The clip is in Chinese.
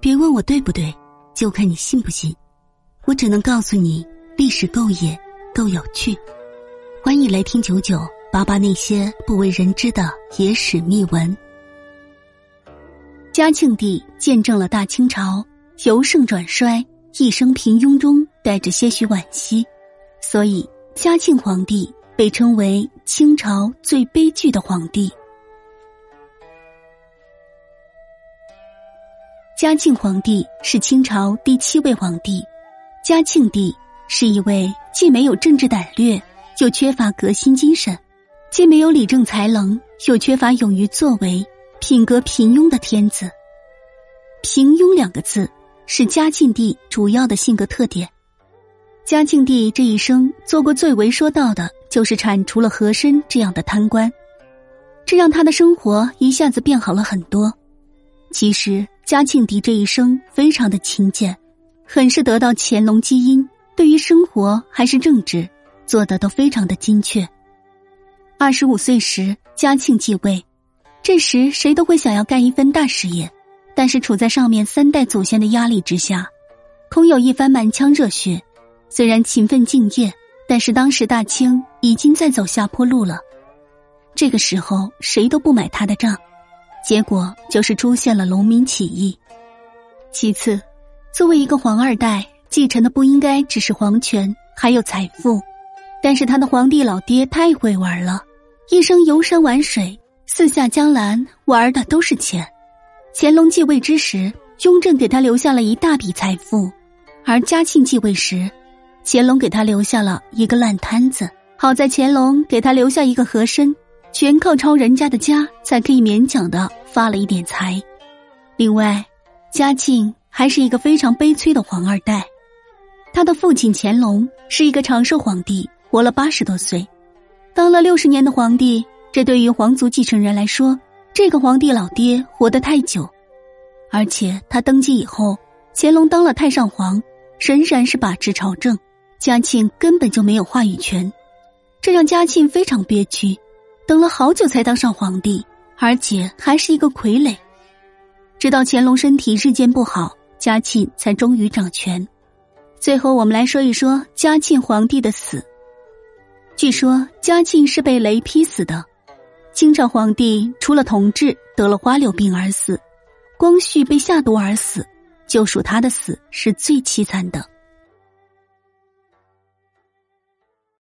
别问我对不对，就看你信不信。我只能告诉你，历史够野，够有趣。欢迎来听九九八八那些不为人知的野史秘闻。嘉庆帝见证了大清朝由盛转衰，一生平庸中带着些许惋惜，所以嘉庆皇帝被称为清朝最悲剧的皇帝。嘉庆皇帝是清朝第七位皇帝。嘉庆帝是一位既没有政治胆略，又缺乏革新精神；既没有理政才能，又缺乏勇于作为，品格平庸的天子。平庸两个字是嘉庆帝主要的性格特点。嘉庆帝这一生做过最为说道的，就是铲除了和珅这样的贪官，这让他的生活一下子变好了很多。其实。嘉庆帝这一生非常的勤俭，很是得到乾隆基因，对于生活还是政治做的都非常的精确。二十五岁时，嘉庆继位，这时谁都会想要干一番大事业，但是处在上面三代祖先的压力之下，空有一番满腔热血。虽然勤奋敬业，但是当时大清已经在走下坡路了。这个时候，谁都不买他的账。结果就是出现了农民起义。其次，作为一个皇二代，继承的不应该只是皇权，还有财富。但是他的皇帝老爹太会玩了，一生游山玩水，四下江南玩的都是钱。乾隆继位之时，雍正给他留下了一大笔财富，而嘉庆继位时，乾隆给他留下了一个烂摊子。好在乾隆给他留下一个和珅。全靠抄人家的家，才可以勉强的发了一点财。另外，嘉庆还是一个非常悲催的皇二代。他的父亲乾隆是一个长寿皇帝，活了八十多岁，当了六十年的皇帝。这对于皇族继承人来说，这个皇帝老爹活得太久。而且他登基以后，乾隆当了太上皇，仍然是把持朝政，嘉庆根本就没有话语权，这让嘉庆非常憋屈。等了好久才当上皇帝，而且还是一个傀儡。直到乾隆身体日渐不好，嘉庆才终于掌权。最后，我们来说一说嘉庆皇帝的死。据说嘉庆是被雷劈死的。清朝皇帝除了同治得了花柳病而死，光绪被下毒而死，就属他的死是最凄惨的。